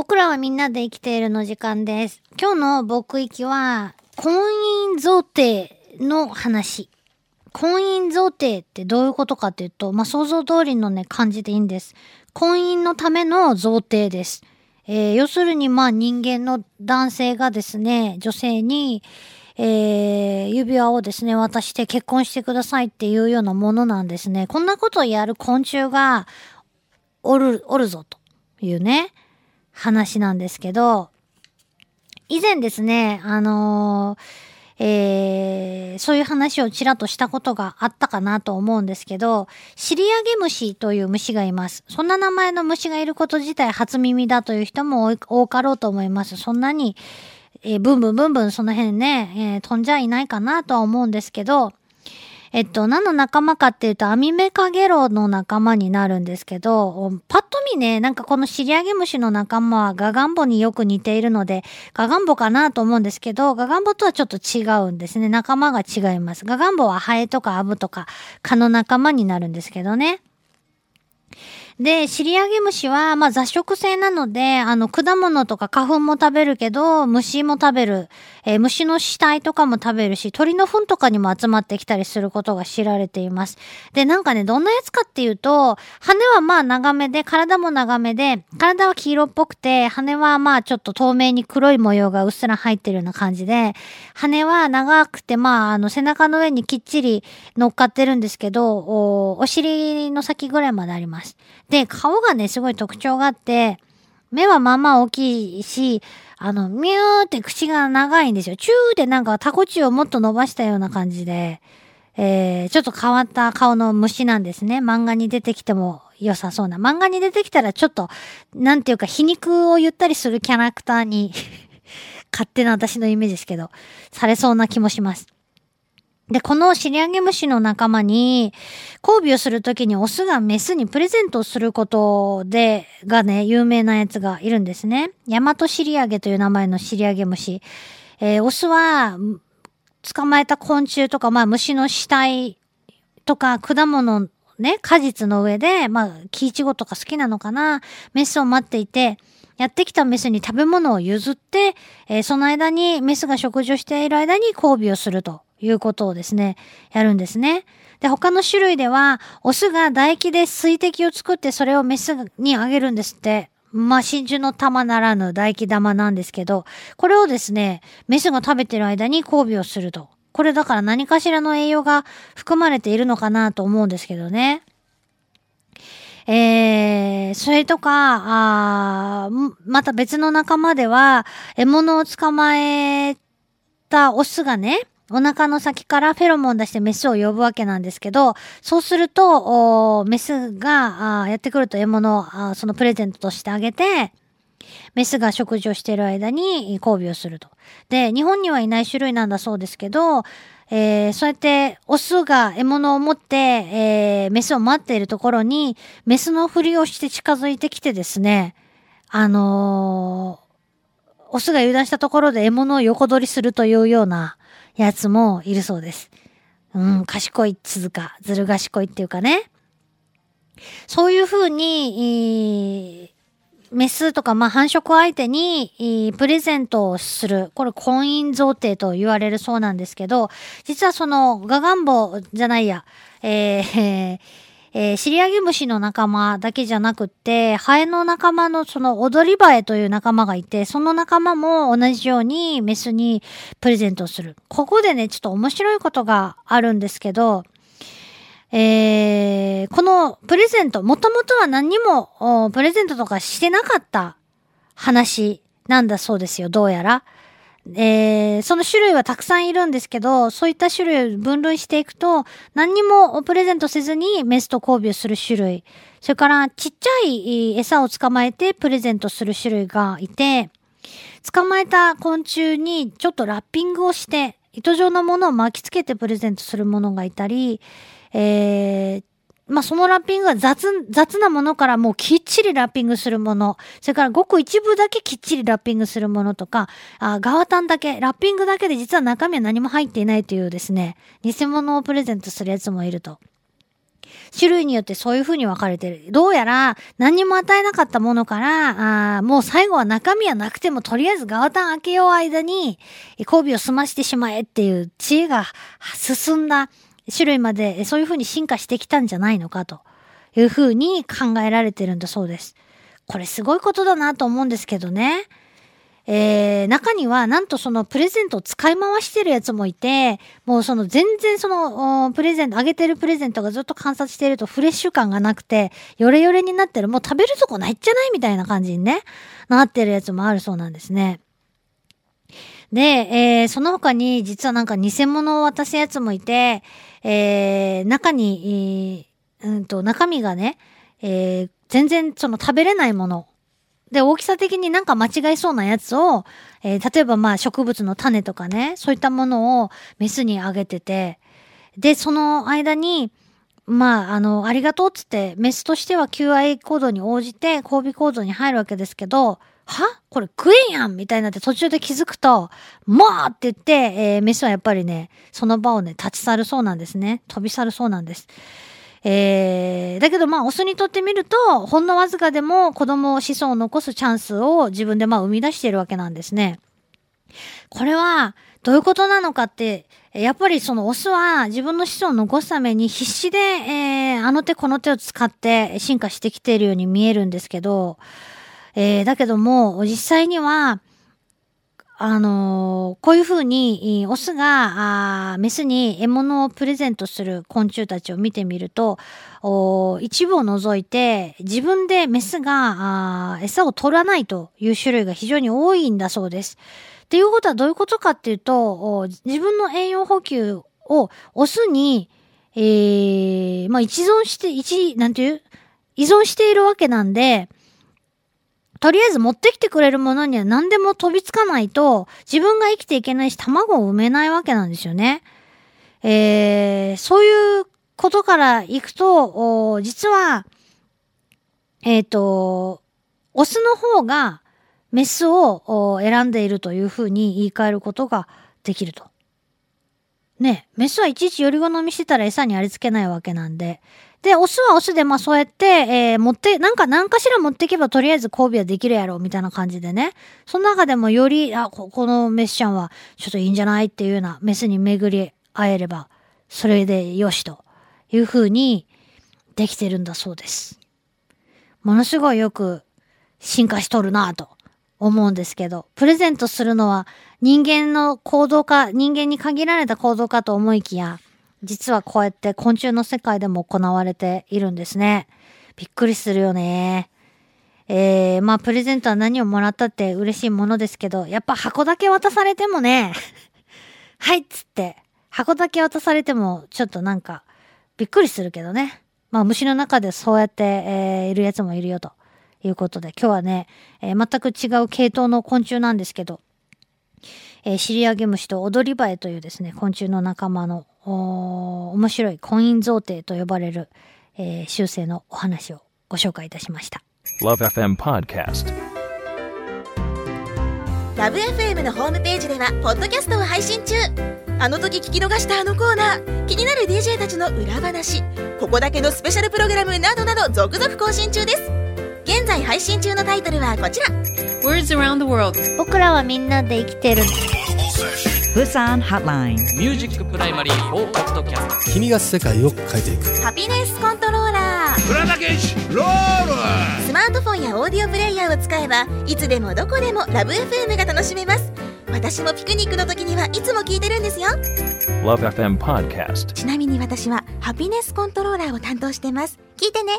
僕らはみんなで生きているの時間です。今日の僕行きは、婚姻贈呈の話。婚姻贈呈ってどういうことかっていうと、まあ、想像通りのね、感じでいいんです。婚姻のための贈呈です。えー要するに、まあ、人間の男性がですね、女性に、えー指輪をですね、渡して結婚してくださいっていうようなものなんですね。こんなことをやる昆虫がおる、おるぞというね、話なんですけど、以前ですね、あのーえーそういう話をちらっとしたことがあったかなと思うんですけど、シリアゲムシという虫がいます。そんな名前の虫がいること自体初耳だという人も多かろうと思います。そんなに、えーブンブンブンブンその辺ね、えー飛んじゃいないかなとは思うんですけど、えっと、何の仲間かっていうと、アミメカゲロの仲間になるんですけど、パッと見ね、なんかこのシリアゲムシの仲間はガガンボによく似ているので、ガガンボかなと思うんですけど、ガガンボとはちょっと違うんですね。仲間が違います。ガガンボはハエとかアブとか蚊の仲間になるんですけどね。で、シリアゲムシは、まあ雑食性なので、あの、果物とか花粉も食べるけど、虫も食べる。えー虫の死体とかも食べるし、鳥の糞とかにも集まってきたりすることが知られています。で、なんかね、どんなやつかっていうと、羽はまあ長めで、体も長めで、体は黄色っぽくて、羽はまあちょっと透明に黒い模様がうっすら入ってるような感じで、羽は長くて、まあ、あの、背中の上にきっちり乗っかってるんですけど、おお尻の先ぐらいまであります。で、顔がね、すごい特徴があって、目はまあまあ大きいし、あの、ミューって口が長いんですよ。チューってなんかタコチュウをもっと伸ばしたような感じで、えー、ちょっと変わった顔の虫なんですね。漫画に出てきても良さそうな。漫画に出てきたらちょっと、なんていうか皮肉を言ったりするキャラクターに、勝手な私のイメージですけど、されそうな気もします。で、このシリアゲムシの仲間に、交尾をするときにオスがメスにプレゼントをすることで、がね、有名なやつがいるんですね。ヤマトシリアゲという名前のシリアゲムシ。えーオスは、捕まえた昆虫とか、まあ虫の死体とか果物ね、果実の上で、まあ、キイチゴとか好きなのかな、メスを待っていて、やってきたメスに食べ物を譲って、えーその間に、メスが食事をしている間に交尾をするということをですね、やるんですね。で、他の種類では、オスが唾液で水滴を作ってそれをメスにあげるんですって。まあ、真珠の玉ならぬ唾液玉なんですけど、これをですね、メスが食べてる間に交尾をすると。これだから何かしらの栄養が含まれているのかなと思うんですけどね。えー、それとか、あまた別の仲間では、獲物を捕まえたオスがね、お腹の先からフェロモン出してメスを呼ぶわけなんですけど、そうすると、メスがやってくると獲物をそのプレゼントとしてあげて、メスが食事をしている間に交尾をすると。で、日本にはいない種類なんだそうですけど、えーそうやってオスが獲物を持って、えーメスを待っているところに、メスのふりをして近づいてきてですね、あのーオスが油断したところで獲物を横取りするというようなやつもいるそうです。うん、賢いっつうか、ずる賢いっていうかね。そういうふうに、えメスとか、まあ、繁殖相手に、プレゼントをする。これ、婚姻贈呈と言われるそうなんですけど、実はその、ガガンボじゃないや、えーえーシリアゲムシの仲間だけじゃなくって、ハエの仲間のその踊りバエという仲間がいて、その仲間も同じようにメスにプレゼントする。ここでね、ちょっと面白いことがあるんですけど、えーこのプレゼント、もともとは何にもプレゼントとかしてなかった話なんだそうですよ、どうやら。えーその種類はたくさんいるんですけど、そういった種類を分類していくと、何にもプレゼントせずにメスと交尾をする種類、それからちっちゃい餌を捕まえてプレゼントする種類がいて、捕まえた昆虫にちょっとラッピングをして、糸状のものを巻きつけてプレゼントするものがいたり、えーまあ、そのラッピングが雑、雑なものからもうきっちりラッピングするもの、それからごく一部だけきっちりラッピングするものとか、あガワタンだけ、ラッピングだけで実は中身は何も入っていないというですね、偽物をプレゼントするやつもいると。種類によってそういう風に分かれてる。どうやら何にも与えなかったものから、あもう最後は中身はなくてもとりあえずガワタン開けよう間に交尾を済ましてしまえっていう知恵が進んだ種類までそういう風に進化してきたんじゃないのかという風に考えられてるんだそうです。これすごいことだなと思うんですけどね。えー、中にはなんとそのプレゼントを使い回してるやつもいて、もうその全然そのプレゼント、あげてるプレゼントがずっと観察してるとフレッシュ感がなくて、ヨレヨレになってる、もう食べるとこないっちゃないみたいな感じにね、なってるやつもあるそうなんですね。で、えー、その他に実はなんか偽物を渡すやつもいて、えー、中に、えー、うんと、中身がね、えー、全然その食べれないもの。で、大きさ的になんか間違いそうなやつを、えー、例えばまあ植物の種とかね、そういったものをメスにあげてて、で、その間に、まあ、あの、ありがとうっつって、メスとしては求愛行動に応じて交尾行動に入るわけですけど、は？これ食えんやんみたいになって途中で気づくと、もうって言って、えー、メスはやっぱりね、その場をね、立ち去るそうなんですね。飛び去るそうなんです。えー、だけどまあ、オスにとってみると、ほんのわずかでも子供を子孫を残すチャンスを自分でまあ生み出しているわけなんですね。これは、どういうことなのかって、やっぱりそのオスは自分の子孫を残すために必死で、えー、あの手この手を使って進化してきているように見えるんですけど、えー、だけども、実際には、あのー、こういうふうに、オスが、あメスに獲物をプレゼントする昆虫たちを見てみると、一部を除いて、自分でメスが、あ餌を取らないという種類が非常に多いんだそうです。っていうことはどういうことかっていうと、自分の栄養補給をオスに、えー、まあ、一存して、一、なんていう、依存しているわけなんで、とりあえず持ってきてくれるものには何でも飛びつかないと、自分が生きていけないし、卵を産めないわけなんですよね。えー、そういうことからいくと、実は、えっ、ー、と、オスの方がメスを選んでいるというふうに言い換えることができると。ね、メスはいちいちより好みしてたら餌にありつけないわけなんで、で、オスはオスで、まあそうやって、えー、持って、なんか何かしら持っていけばとりあえず交尾はできるやろ、みたいな感じでね。その中でもより、あ、ここのメスちゃんはちょっといいんじゃない？っていうようなメスに巡り会えれば、それでよしという風にできてるんだそうです。ものすごいよく進化しとるなと思うんですけど、プレゼントするのは人間の行動か、人間に限られた行動かと思いきや、実はこうやって昆虫の世界でも行われているんですね。びっくりするよね。えー、まあ、プレゼントは何をもらったって嬉しいものですけど、やっぱ箱だけ渡されてもね、はいっつって、箱だけ渡されても、ちょっとなんか、びっくりするけどね。まあ、虫の中でそうやって、えー、いるやつもいるよということで、今日はね、えー、全く違う系統の昆虫なんですけど、えー、シリアゲムシと踊りバエというですね、昆虫の仲間の面白い婚姻贈呈と呼ばれる、えー、修正のお話をご紹介いたしました。LoveFM Podcast. LoveFM のホームページではポッドキャストを配信中。あの時聞き逃したあのコーナー。気になる DJ たちの裏話。ここだけのスペシャルプログラムなどなど続々更新中です。現在配信中のタイトルはこちら。Words around the world. 僕らはみんなで生きてるプサンハッラインミュージックプライマリーフォーカットキャスト君が世界を変えていく。ハピネスコントローラープラダケシロールスマートフォンやオーディオプレイヤーを使えばいつでもどこでもラブ FM が楽しめます。私もピクニックの時にはいつも聞いてるんですよ。LoveFM Podcast. ちなみに私はハピネスコントローラーを担当してます。聞いてね